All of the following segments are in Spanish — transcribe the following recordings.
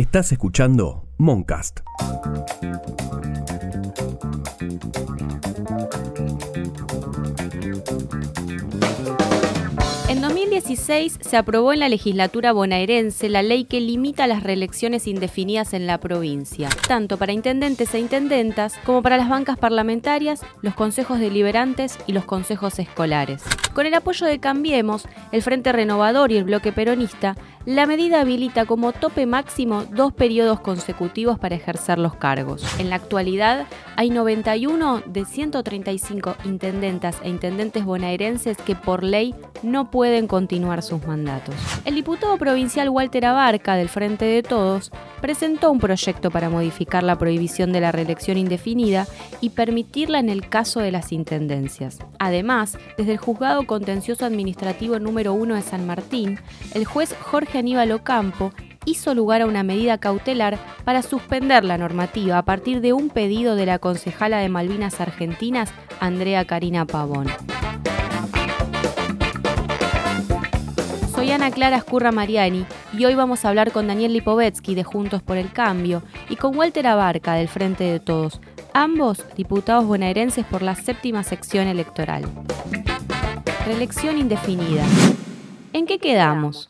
Estás escuchando Moncast. 2016 se aprobó en la legislatura bonaerense la ley que limita las reelecciones indefinidas en la provincia, tanto para intendentes e intendentas como para las bancas parlamentarias, los consejos deliberantes y los consejos escolares. Con el apoyo de Cambiemos, el Frente Renovador y el Bloque Peronista, la medida habilita como tope máximo dos periodos consecutivos para ejercer los cargos. En la actualidad hay 91 de 135 intendentas e intendentes bonaerenses que por ley no pueden sus mandatos. El diputado provincial Walter Abarca, del Frente de Todos, presentó un proyecto para modificar la prohibición de la reelección indefinida y permitirla en el caso de las intendencias. Además, desde el Juzgado Contencioso Administrativo número 1 de San Martín, el juez Jorge Aníbal Ocampo hizo lugar a una medida cautelar para suspender la normativa a partir de un pedido de la concejala de Malvinas Argentinas, Andrea Karina Pavón. Soy Ana Clara Escurra Mariani y hoy vamos a hablar con Daniel Lipovetsky de Juntos por el Cambio y con Walter Abarca del Frente de Todos, ambos diputados bonaerenses por la séptima sección electoral. Reelección indefinida. ¿En qué quedamos?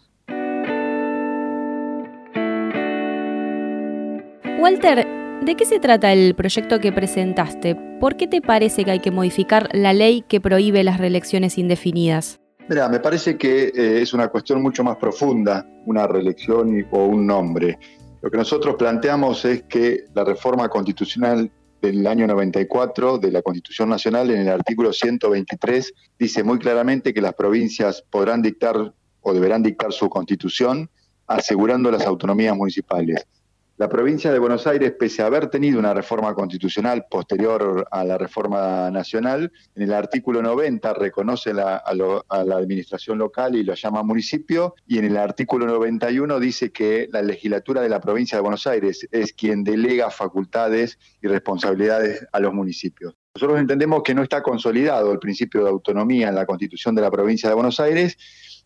Walter, ¿de qué se trata el proyecto que presentaste? ¿Por qué te parece que hay que modificar la ley que prohíbe las reelecciones indefinidas? Mira, me parece que eh, es una cuestión mucho más profunda, una reelección o un nombre. Lo que nosotros planteamos es que la reforma constitucional del año 94 de la Constitución Nacional, en el artículo 123, dice muy claramente que las provincias podrán dictar o deberán dictar su constitución asegurando las autonomías municipales. La provincia de Buenos Aires, pese a haber tenido una reforma constitucional posterior a la reforma nacional, en el artículo 90 reconoce a, la administración local y lo llama municipio, y en el artículo 91 dice que la legislatura de la provincia de Buenos Aires es quien delega facultades y responsabilidades a los municipios. Nosotros entendemos que no está consolidado el principio de autonomía en la constitución de la provincia de Buenos Aires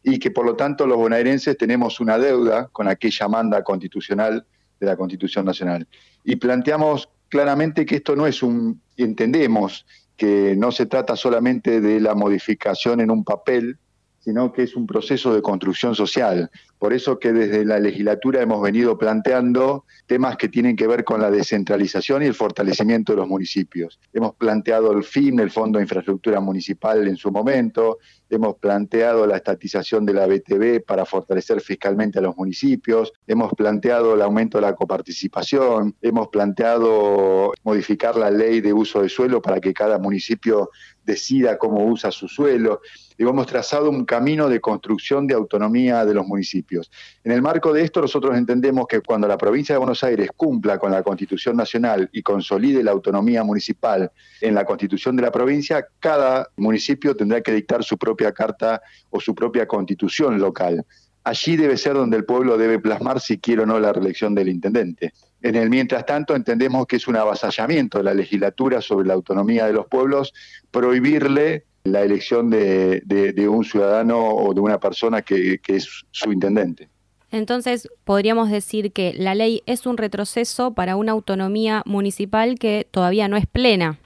y que por lo tanto los bonaerenses tenemos una deuda con aquella manda constitucional de la Constitución Nacional. Y planteamos claramente que esto no es un, entendemos que no se trata solamente de la modificación en un papel, sino que es un proceso de construcción social. Por eso que desde la legislatura hemos venido planteando temas que tienen que ver con la descentralización y el fortalecimiento de los municipios. Hemos planteado el FIM, el Fondo de Infraestructura Municipal en su momento, hemos planteado la estatización de la BTV para fortalecer fiscalmente a los municipios, hemos planteado el aumento de la coparticipación, hemos planteado modificar la ley de uso de suelo para que cada municipio decida cómo usa su suelo. Y hemos trazado un camino de construcción de autonomía de los municipios. En el marco de esto, nosotros entendemos que cuando la provincia de Buenos Aires cumpla con la Constitución Nacional y consolide la autonomía municipal en la Constitución de la provincia, cada municipio tendrá que dictar su propia carta o su propia constitución local. Allí debe ser donde el pueblo debe plasmar si quiere o no la reelección del intendente. En el mientras tanto, entendemos que es un avasallamiento de la legislatura sobre la autonomía de los pueblos prohibirle la elección de, un ciudadano o de una persona que, es su intendente. Entonces, podríamos decir que la ley es un retroceso para una autonomía municipal que todavía no es plena.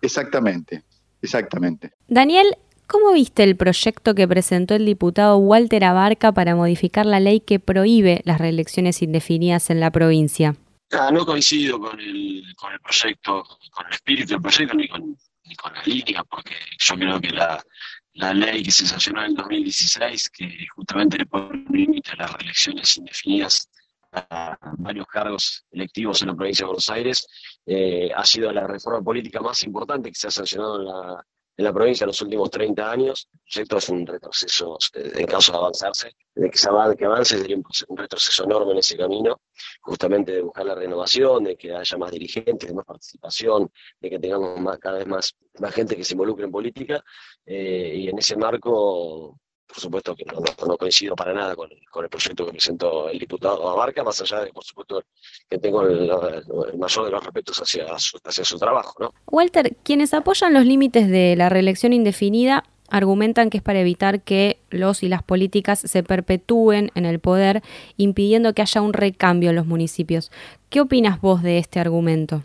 Exactamente, exactamente. Daniel, ¿cómo viste el proyecto que presentó el diputado Walter Abarca para modificar la ley que prohíbe las reelecciones indefinidas en la provincia? Ah, no coincido con el, con el proyecto, con el espíritu del proyecto ni con ni con la línea, porque yo creo que la, la ley que se sancionó en el 2016, que justamente le pone límite a las reelecciones indefinidas a varios cargos electivos en la provincia de Buenos Aires, eh, ha sido la reforma política más importante que se ha sancionado en la, en la provincia en los últimos 30 años. El proyecto es un retroceso, eh, en caso de avanzarse, de que que avance sería un retroceso enorme en ese camino, justamente de buscar la renovación, de que haya más dirigentes, de más participación, de que tengamos más, cada vez más, más gente que se involucre en política, eh, y en ese marco por supuesto que no, coincido para nada con, el proyecto que presentó el diputado Abarca, más allá de, por supuesto, que tengo el, mayor de los respetos hacia su, hacia su trabajo. ¿no? Walter, quienes apoyan los límites de la reelección indefinida argumentan que es para evitar que los y las políticas se perpetúen en el poder, impidiendo que haya un recambio en los municipios. ¿Qué opinas vos de este argumento?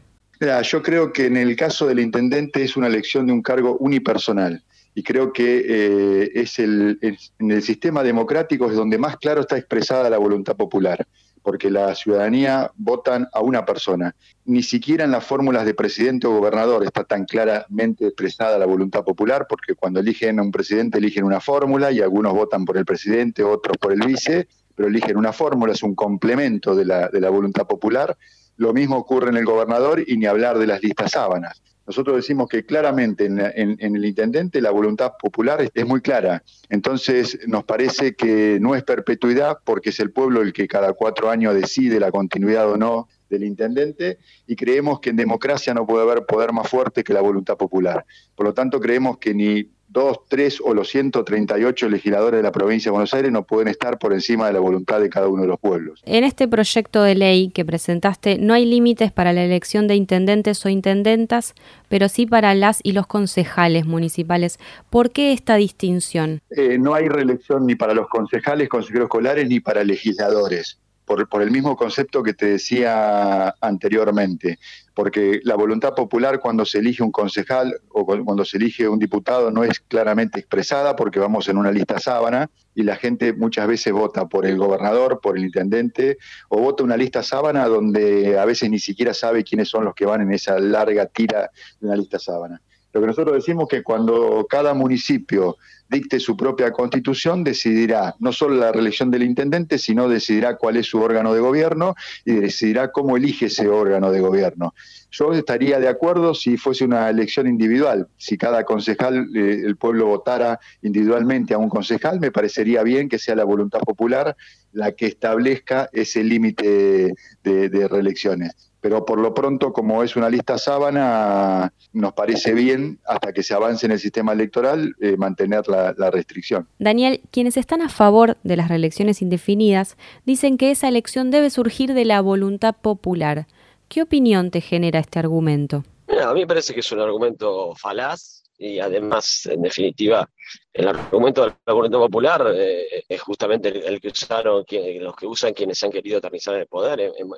yo creo que en el caso del intendente es una elección de un cargo unipersonal y creo que eh, es el, en el sistema democrático es donde más claro está expresada la voluntad popular porque la ciudadanía votan a una persona. Ni siquiera en las fórmulas de presidente o gobernador está tan claramente expresada la voluntad popular, porque cuando eligen a un presidente eligen una fórmula y algunos votan por el presidente, otros por el vice, pero eligen una fórmula, es un complemento de la, de la voluntad popular. Lo mismo ocurre en el gobernador y ni hablar de las listas sábanas. Nosotros decimos que claramente en, el intendente la voluntad popular es, muy clara. Entonces nos parece que no es perpetuidad porque es el pueblo el que cada cuatro años decide la continuidad o no del intendente y creemos que en democracia no puede haber poder más fuerte que la voluntad popular. Por lo tanto creemos que ni dos, tres o los 138 legisladores de la provincia de Buenos Aires no pueden estar por encima de la voluntad de cada uno de los pueblos. En este proyecto de ley que presentaste no hay límites para la elección de intendentes o intendentas, pero sí para las y los concejales municipales. ¿Por qué esta distinción? Eh, no hay reelección ni para los concejales, consejeros escolares, ni para legisladores por, el mismo concepto que te decía anteriormente, porque la voluntad popular cuando se elige un concejal o cuando se elige un diputado no es claramente expresada porque vamos en una lista sábana y la gente muchas veces vota por el gobernador, por el intendente o vota una lista sábana donde a veces ni siquiera sabe quiénes son los que van en esa larga tira de una lista sábana. Lo que nosotros decimos que cuando cada municipio dicte su propia constitución, decidirá no solo la reelección del intendente, sino decidirá cuál es su órgano de gobierno y decidirá cómo elige ese órgano de gobierno. Yo estaría de acuerdo si fuese una elección individual. Si cada concejal, eh, el pueblo votara individualmente a un concejal, me parecería bien que sea la voluntad popular la que establezca ese límite de reelecciones pero por lo pronto, como es una lista sábana, nos parece bien, hasta que se avance en el sistema electoral, eh, mantener la, la, restricción. Daniel, quienes están a favor de las reelecciones indefinidas dicen que esa elección debe surgir de la voluntad popular. ¿Qué opinión te genera este argumento? a mí me parece que es un argumento falaz y además, en definitiva, el argumento de la voluntad popular eh, es justamente el, que usaron los que usan quienes han querido eternizar el poder en,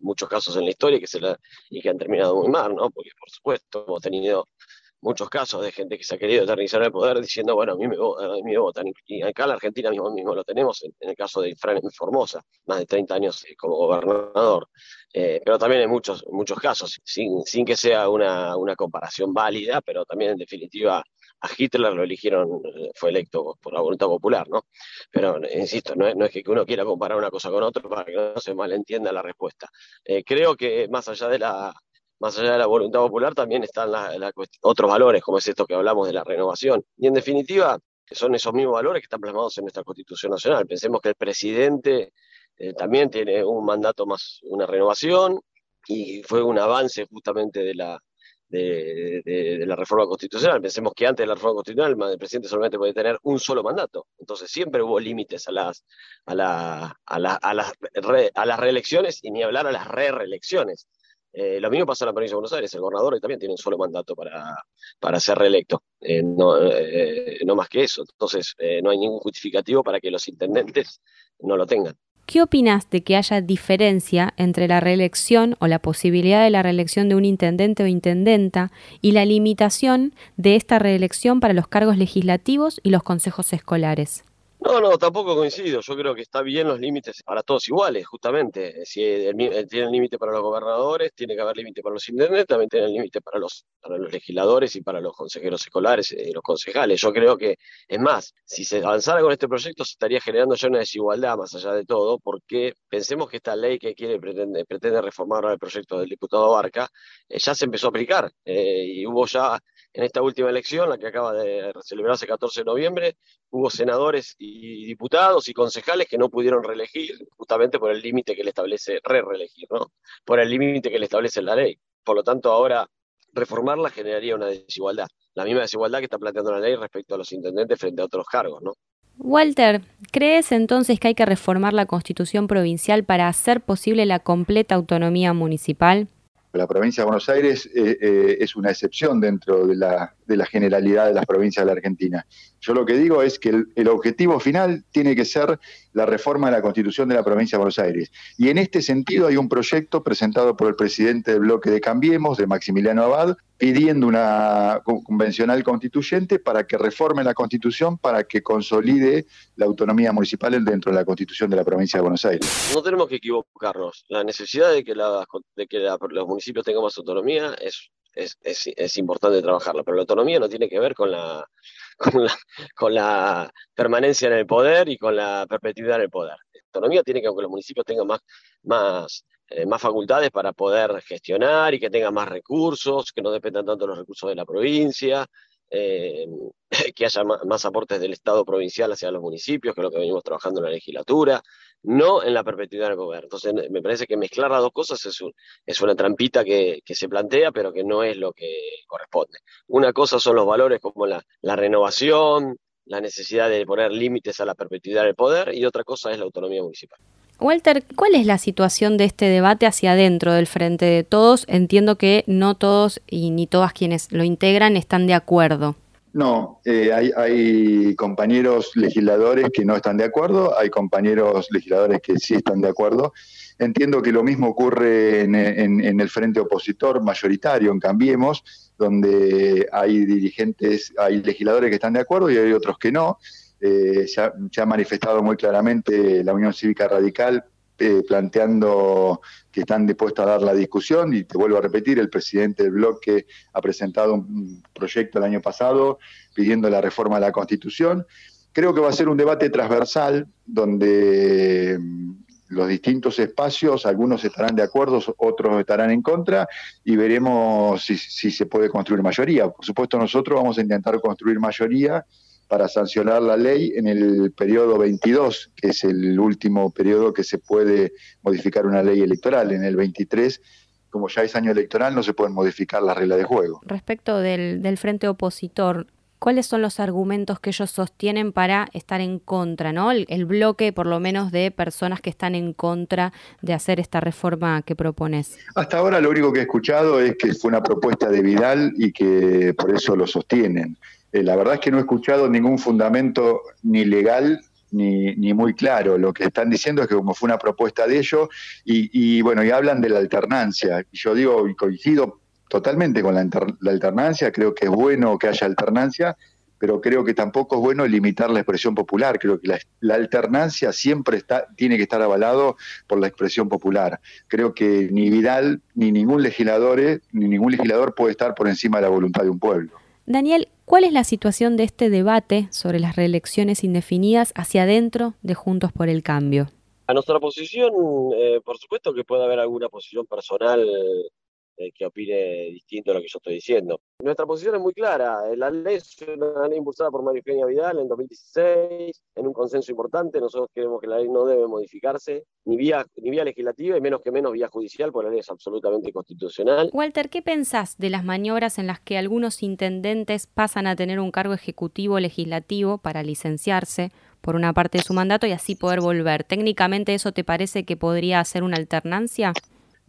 muchos casos en la historia que se y que han terminado muy mal, ¿no? Porque, por supuesto, hemos tenido muchos casos de gente que se ha querido eternizar el poder diciendo, bueno, a mí me, a mí me votan. Y acá en la Argentina mismo, mismo lo tenemos, en, el caso de Fran Formosa, más de 30 años eh, como gobernador. Eh, pero también en muchos, muchos casos, sin, sin que sea una, una comparación válida, pero también en definitiva a Hitler lo eligieron, eh, fue electo por la voluntad popular, ¿no? Pero, insisto, no es, no es, que uno quiera comparar una cosa con otra para que no se malentienda la respuesta. creo que más allá de la más allá de la voluntad popular, también están otros valores, como es esto que hablamos de la renovación. Y en definitiva, son esos mismos valores que están plasmados en nuestra Constitución Nacional. Pensemos que el presidente eh, también tiene un mandato más, una renovación, y fue un avance justamente de la, de, la reforma constitucional. Pensemos que antes de la reforma constitucional el presidente solamente podía tener un solo mandato. Entonces siempre hubo límites a las, a, la, a, la, a, las, a las reelecciones y ni hablar a las re-reelecciones. Eh, lo mismo pasa en la provincia de Buenos Aires, el gobernador también tiene un solo mandato para, para ser reelecto, eh, no, eh, no, más que eso. Entonces, no hay ningún justificativo para que los intendentes no lo tengan. ¿Qué opinas de que haya diferencia entre la reelección o la posibilidad de la reelección de un intendente o intendenta y la limitación de esta reelección para los cargos legislativos y los consejos escolares? No, no, tampoco coincido. Yo creo que está bien los límites para todos iguales, justamente. Si tiene límite para los gobernadores, tiene que haber límite para los intendentes, también tiene límite para los, para los legisladores y para los consejeros escolares y los concejales. Yo creo que, es más, si se avanzara con este proyecto, se estaría generando ya una desigualdad más allá de todo, porque pensemos que esta ley que quiere pretende, pretende reformar el proyecto del diputado Barca, eh, ya se empezó a aplicar eh, y hubo ya en esta última elección, la que acaba de celebrarse el 14 de noviembre, hubo senadores y diputados y concejales que no pudieron reelegir justamente por el límite que le establece, re-reelegir, ¿no? Por el límite que le establece la ley. Por lo tanto, ahora reformarla generaría una desigualdad, la misma desigualdad que está planteando la ley respecto a los intendentes frente a otros cargos, ¿no? Walter, ¿crees entonces que hay que reformar la constitución provincial para hacer posible la completa autonomía municipal? La provincia de Buenos Aires eh, eh, es una excepción dentro de la, de la generalidad de las provincias de la Argentina. Yo lo que digo es que el, objetivo final tiene que ser la reforma de la Constitución de la provincia de Buenos Aires. Y en este sentido hay un proyecto presentado por el presidente del bloque de Cambiemos, de Maximiliano Abad, pidiendo una convencional constituyente para que reforme la Constitución, para que consolide la autonomía municipal dentro de la Constitución de la provincia de Buenos Aires. No tenemos que equivocarnos. La necesidad de que, los municipios tengan más autonomía es es, es, importante trabajarla, pero la autonomía no tiene que ver con la, con la, permanencia en el poder y con la perpetuidad en el poder. La autonomía tiene que que los municipios tengan más, más, eh, más facultades para poder gestionar y que tengan más recursos, que no dependan tanto de los recursos de la provincia, eh, que haya más, aportes del Estado provincial hacia los municipios, que es lo que venimos trabajando en la legislatura, no en la perpetuidad del gobierno. Entonces, me parece que mezclar las dos cosas es, es una trampita que, se plantea, pero que no es lo que corresponde. Una cosa son los valores como la, la renovación, la necesidad de poner límites a la perpetuidad del poder, y otra cosa es la autonomía municipal. Walter, ¿cuál es la situación de este debate hacia adentro del Frente de Todos? Entiendo que no todos y ni todas quienes lo integran están de acuerdo. No, eh, hay, compañeros legisladores que no están de acuerdo, hay compañeros legisladores que sí están de acuerdo. Entiendo que lo mismo ocurre en, el frente opositor mayoritario, en Cambiemos, donde hay dirigentes, hay legisladores que están de acuerdo y hay otros que no. Eh, se, ha, manifestado muy claramente la Unión Cívica Radical eh, planteando que están dispuestos a dar la discusión y te vuelvo a repetir, el presidente del bloque ha presentado un proyecto el año pasado pidiendo la reforma de la Constitución. Creo que va a ser un debate transversal donde mm, los distintos espacios, algunos estarán de acuerdo, otros estarán en contra y veremos si, si se puede construir mayoría. Por supuesto, nosotros vamos a intentar construir mayoría para sancionar la ley en el periodo 22, que es el último periodo que se puede modificar una ley electoral. En el 23, como ya es año electoral, no se pueden modificar las reglas de juego. Respecto del, del frente opositor, ¿cuáles son los argumentos que ellos sostienen para estar en contra, ¿no? El, bloque, por lo menos, de personas que están en contra de hacer esta reforma que propones. Hasta ahora lo único que he escuchado es que fue una propuesta de Vidal y que por eso lo sostienen. Eh, la verdad es que no he escuchado ningún fundamento ni legal ni, ni, muy claro. Lo que están diciendo es que como fue una propuesta de ellos, y, bueno, y hablan de la alternancia. Y yo digo, y coincido totalmente con la, alternancia, creo que es bueno que haya alternancia, pero creo que tampoco es bueno limitar la expresión popular. Creo que la, la, alternancia siempre está, tiene que estar avalado por la expresión popular. Creo que ni Vidal, ni ningún legislador, ni ningún legislador puede estar por encima de la voluntad de un pueblo. Daniel, ¿cuál es la situación de este debate sobre las reelecciones indefinidas hacia adentro de Juntos por el Cambio? A nuestra posición, eh, por supuesto que puede haber alguna posición personal que opine distinto a lo que yo estoy diciendo. Nuestra posición es muy clara. La ley es una ley impulsada por María Eugenia Vidal en 2016, en un consenso importante. Nosotros creemos que la ley no debe modificarse, ni vía, ni vía legislativa y menos que menos vía judicial, porque la ley es absolutamente constitucional. Walter, ¿qué pensás de las maniobras en las que algunos intendentes pasan a tener un cargo ejecutivo legislativo para licenciarse? por una parte de su mandato y así poder volver. ¿Técnicamente eso te parece que podría ser una alternancia?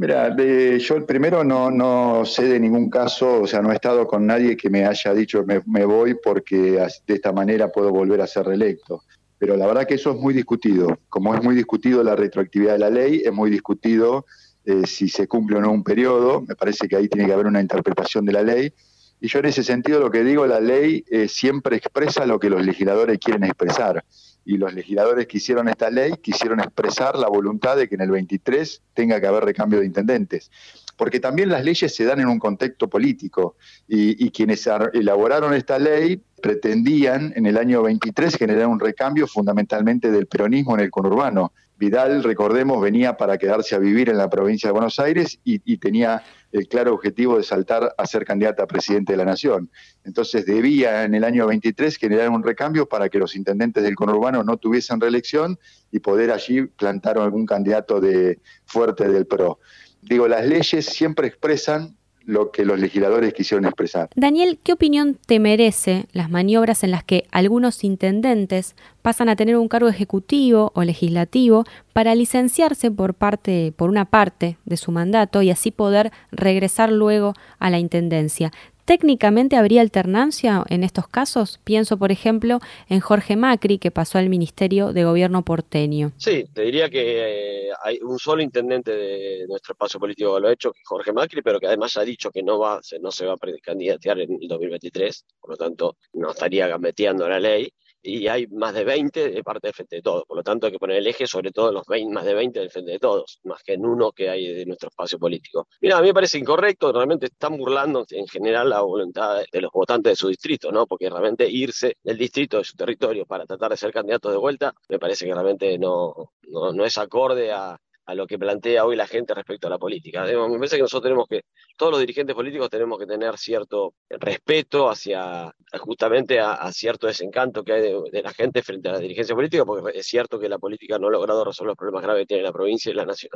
Mira, yo primero no, no sé de ningún caso, o sea, no he estado con nadie que me haya dicho me, me voy porque de esta manera puedo volver a ser reelecto. Pero la verdad que eso es muy discutido. Como es muy discutido la retroactividad de la ley, es muy discutido eh, si se cumple o no un periodo. Me parece que ahí tiene que haber una interpretación de la ley. Y yo en ese sentido lo que digo, la ley eh, siempre expresa lo que los legisladores quieren expresar y los legisladores que hicieron esta ley quisieron expresar la voluntad de que en el 23 tenga que haber recambio de intendentes. Porque también las leyes se dan en un contexto político y, quienes elaboraron esta ley pretendían en el año 23 generar un recambio fundamentalmente del peronismo en el conurbano. Vidal, recordemos, venía para quedarse a vivir en la provincia de Buenos Aires y, tenía el claro objetivo de saltar a ser candidata a presidente de la Nación. Entonces debía en el año 23 generar un recambio para que los intendentes del conurbano no tuviesen reelección y poder allí plantar algún candidato de fuerte del PRO. Digo, las leyes siempre expresan lo que los legisladores quisieron expresar. Daniel, ¿qué opinión te merece las maniobras en las que algunos intendentes pasan a tener un cargo ejecutivo o legislativo para licenciarse por parte por una parte de su mandato y así poder regresar luego a la intendencia? Técnicamente habría alternancia en estos casos. Pienso, por ejemplo, en Jorge Macri, que pasó al Ministerio de Gobierno porteño. Sí, te diría que eh, hay un solo intendente de nuestro espacio político que lo ha hecho, Jorge Macri, pero que además ha dicho que no, va, no se va a candidatear en el 2023, por lo tanto no estaría gambeteando la ley y hay más de 20 de parte del Frente de Todos. Por lo tanto, hay que poner el eje sobre todo los 20, más de 20 del Frente de Todos, más que en uno que hay de nuestro espacio político. Mira, a mí me parece incorrecto, realmente están burlando en general la voluntad de los votantes de su distrito, ¿no? Porque realmente irse del distrito, de su territorio, para tratar de ser candidatos de vuelta, me parece que realmente no, no, no es acorde a, a lo que plantea hoy la gente respecto a la política. Me parece que nosotros tenemos que, todos los dirigentes políticos tenemos que tener cierto respeto hacia justamente a, cierto desencanto que hay de, la gente frente a la dirigencia política, porque es cierto que la política no ha logrado resolver los problemas graves que tiene la provincia y la nación.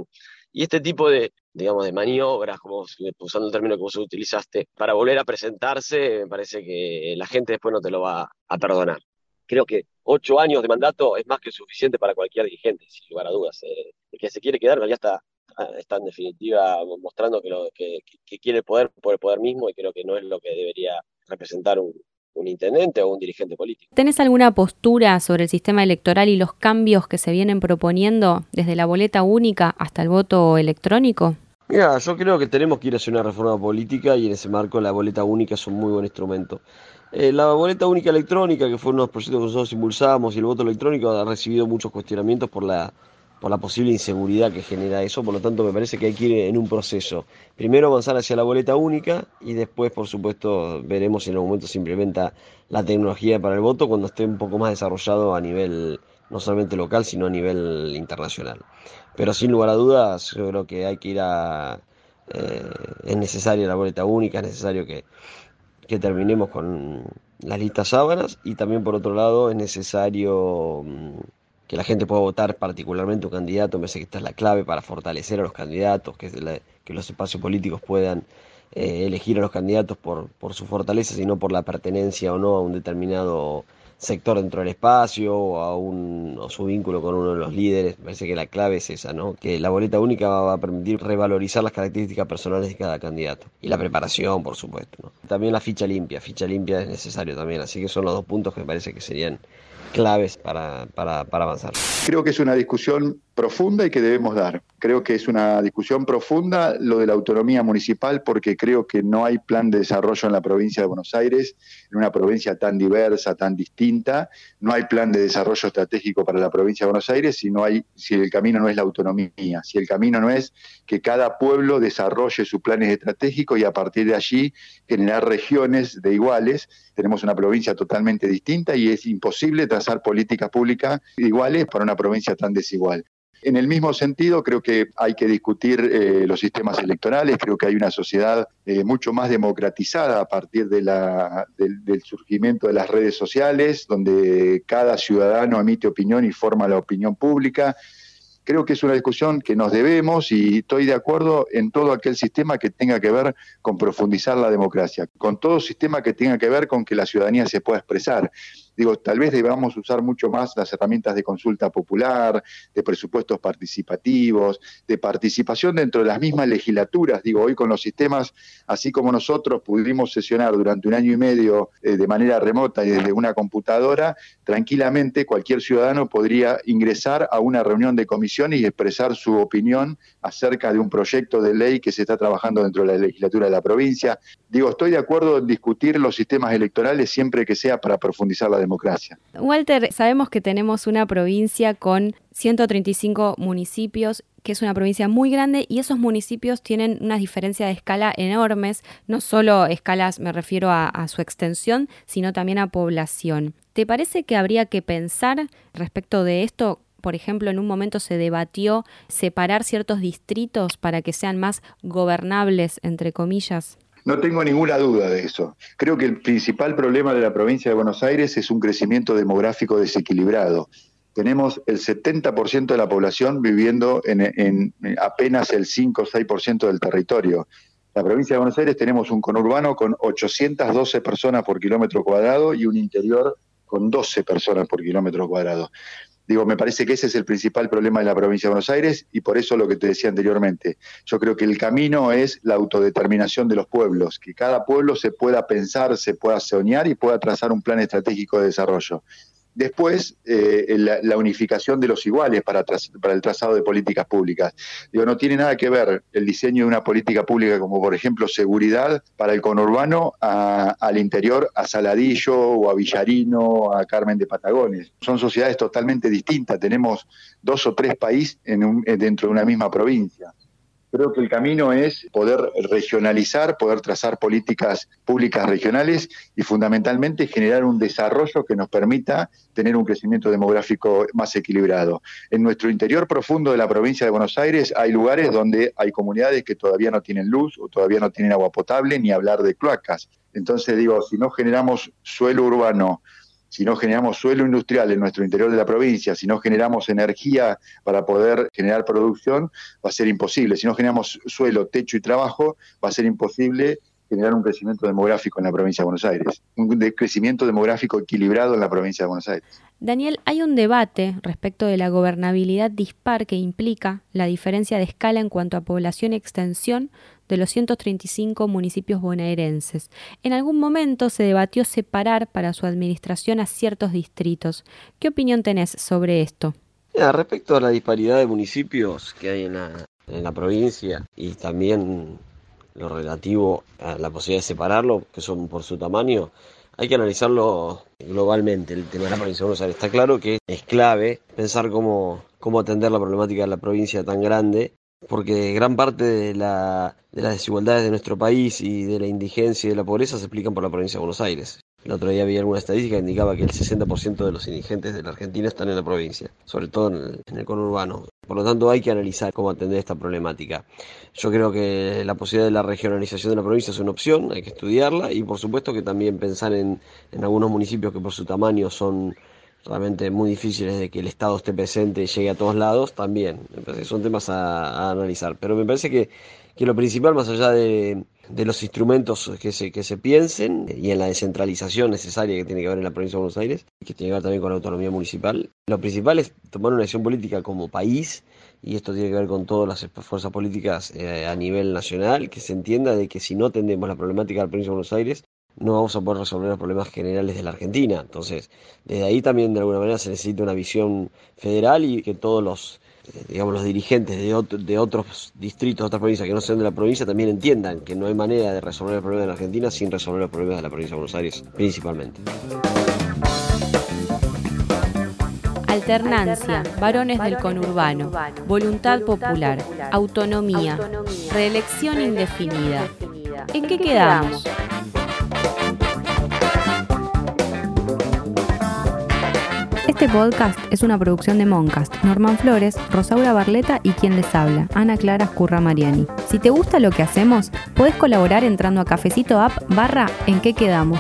Y este tipo de, digamos, de maniobras, como usando el término que vos utilizaste, para volver a presentarse, me parece que la gente después no te lo va a perdonar creo que ocho años de mandato es más que suficiente para cualquier dirigente, sin lugar a dudas. Eh, que se quiere quedar ya está, ah, está en definitiva mostrando que, lo, que, quiere el poder por el poder mismo y creo que no es lo que debería representar un, un intendente o un dirigente político. ¿Tenés alguna postura sobre el sistema electoral y los cambios que se vienen proponiendo desde la boleta única hasta el voto electrónico? Mira, yo creo que tenemos que ir hacia una reforma política y en ese marco la boleta única es un muy buen instrumento. Eh, la boleta única electrónica, que fue uno de los proyectos que nosotros impulsamos, y el voto electrónico ha recibido muchos cuestionamientos por la, por la posible inseguridad que genera eso, por lo tanto me parece que hay que ir en un proceso. Primero avanzar hacia la boleta única y después, por supuesto, veremos si en algún momento se implementa la tecnología para el voto cuando esté un poco más desarrollado a nivel no solamente local, sino a nivel internacional. Pero sin lugar a dudas, yo creo que hay que ir a... Eh, es necesaria la boleta única, es necesario que que terminemos con las listas sábanas y también por otro lado es necesario mm, que la gente pueda votar particularmente un candidato, me parece que esta es la clave para fortalecer a los candidatos, que, que los espacios políticos puedan eh, elegir a los candidatos por, por su fortaleza, sino por la pertenencia o no a un determinado sector dentro del espacio o a un, o su vínculo con uno de los líderes. Parece que la clave es esa, ¿no? Que la boleta única va a permitir revalorizar las características personales de cada candidato. Y la preparación, por supuesto. ¿no? También la ficha limpia. Ficha limpia es necesario también. Así que son los dos puntos que me parece que serían claves para, para, para avanzar. Creo que es una discusión profunda y que debemos dar. Creo que es una discusión profunda lo de la autonomía municipal porque creo que no hay plan de desarrollo en la provincia de Buenos Aires, en una provincia tan diversa, tan distinta, no hay plan de desarrollo estratégico para la provincia de Buenos Aires si no hay si el camino no es la autonomía, si el camino no es que cada pueblo desarrolle sus planes estratégicos y a partir de allí generar regiones de iguales. Tenemos una provincia totalmente distinta y es imposible trazar políticas públicas iguales para una provincia tan desigual. En el mismo sentido, creo que hay que discutir eh, los sistemas electorales, creo que hay una sociedad eh, mucho más democratizada a partir de la, del, surgimiento de las redes sociales, donde cada ciudadano emite opinión y forma la opinión pública. Creo que es una discusión que nos debemos y estoy de acuerdo en todo aquel sistema que tenga que ver con profundizar la democracia, con todo sistema que tenga que ver con que la ciudadanía se pueda expresar. Digo, tal vez debamos usar mucho más las herramientas de consulta popular, de presupuestos participativos, de participación dentro de las mismas legislaturas. Digo, hoy con los sistemas, así como nosotros pudimos sesionar durante un año y medio eh, de manera remota y desde una computadora, tranquilamente cualquier ciudadano podría ingresar a una reunión de comisión y expresar su opinión acerca de un proyecto de ley que se está trabajando dentro de la legislatura de la provincia. Digo, estoy de acuerdo en discutir los sistemas electorales siempre que sea para profundizar la democracia. Walter, sabemos que tenemos una provincia con 135 municipios que es una provincia muy grande y esos municipios tienen unas diferencias de escala enormes, no solo escalas me refiero a, su extensión, sino también a población. ¿Te parece que habría que pensar respecto de esto? Por ejemplo, en un momento se debatió separar ciertos distritos para que sean más gobernables, entre comillas. No tengo ninguna duda de eso. Creo que el principal problema de la provincia de Buenos Aires es un crecimiento demográfico desequilibrado. Tenemos el 70% de la población viviendo en, apenas el 5 o 6% del territorio. La provincia de Buenos Aires tenemos un conurbano con 812 personas por kilómetro cuadrado y un interior con 12 personas por kilómetro cuadrado. Digo, me parece que ese es el principal problema de la provincia de Buenos Aires y por eso lo que te decía anteriormente. Yo creo que el camino es la autodeterminación de los pueblos, que cada pueblo se pueda pensar, se pueda soñar y pueda trazar un plan estratégico de desarrollo. Después, eh, la, unificación de los iguales para, para el trazado de políticas públicas. Digo, no tiene nada que ver el diseño de una política pública como, por ejemplo, seguridad para el conurbano al interior, a Saladillo o a Villarino, a Carmen de Patagones. Son sociedades totalmente distintas. Tenemos dos o tres países en dentro de una misma provincia. Creo que el camino es poder regionalizar, poder trazar políticas públicas regionales y fundamentalmente generar un desarrollo que nos permita tener un crecimiento demográfico más equilibrado. En nuestro interior profundo de la provincia de Buenos Aires hay lugares donde hay comunidades que todavía no tienen luz o todavía no tienen agua potable, ni hablar de cloacas. Entonces digo, si no generamos suelo urbano, si no generamos suelo industrial en nuestro interior de la provincia, si no generamos energía para poder generar producción, va a ser imposible. Si no generamos suelo, techo y trabajo, va a ser imposible generar un crecimiento demográfico en la provincia de Buenos Aires, un crecimiento demográfico equilibrado en la provincia de Buenos Aires. Daniel, hay un debate respecto de la gobernabilidad dispar que implica la diferencia de escala en cuanto a población y extensión de los 135 municipios bonaerenses. En algún momento se debatió separar para su administración a ciertos distritos. ¿Qué opinión tenés sobre esto? respecto a la disparidad de municipios que hay en la, en la provincia y también lo relativo a la posibilidad de separarlo, que son por su tamaño, hay que analizarlo globalmente, el tema de la provincia de Buenos Aires. Está claro que es clave pensar cómo, cómo atender la problemática de la provincia tan grande porque gran parte de, la, de las desigualdades de nuestro país y de la indigencia y de la pobreza se explican por la provincia de Buenos Aires. El otro día había alguna estadística que indicaba que el 60% de los indigentes de la Argentina están en la provincia, sobre todo en el, en el, conurbano. Por lo tanto, hay que analizar cómo atender esta problemática. Yo creo que la posibilidad de la regionalización de la provincia es una opción, hay que estudiarla y por supuesto que también pensar en, en algunos municipios que por su tamaño son realmente muy difíciles de que el Estado esté presente y llegue a todos lados, también. son temas a, analizar. Pero me parece que, que lo principal, más allá de, de, los instrumentos que se, que se piensen y en la descentralización necesaria que tiene que haber en la provincia de Buenos Aires, que tiene que ver también con la autonomía municipal, lo principal es tomar una acción política como país, y esto tiene que ver con todas las fuerzas políticas eh, a nivel nacional, que se entienda de que si no atendemos la problemática de la provincia de Buenos Aires, no vamos a poder resolver los problemas generales de la Argentina. Entonces, desde ahí también de alguna manera se necesita una visión federal y que todos los digamos los dirigentes de, de otros distritos, de otras provincias que no sean de la provincia también entiendan que no hay manera de resolver el problema de la Argentina sin resolver los problemas de la provincia de Buenos Aires principalmente. Alternancia, varones del conurbano, voluntad popular, autonomía, reelección indefinida. ¿En qué quedamos? Este podcast es una producción de Moncast, Norman Flores, Rosaura Barleta y quien les habla, Ana Clara Curra Mariani. Si te gusta lo que hacemos, puedes colaborar entrando a cafecito app barra en qué quedamos.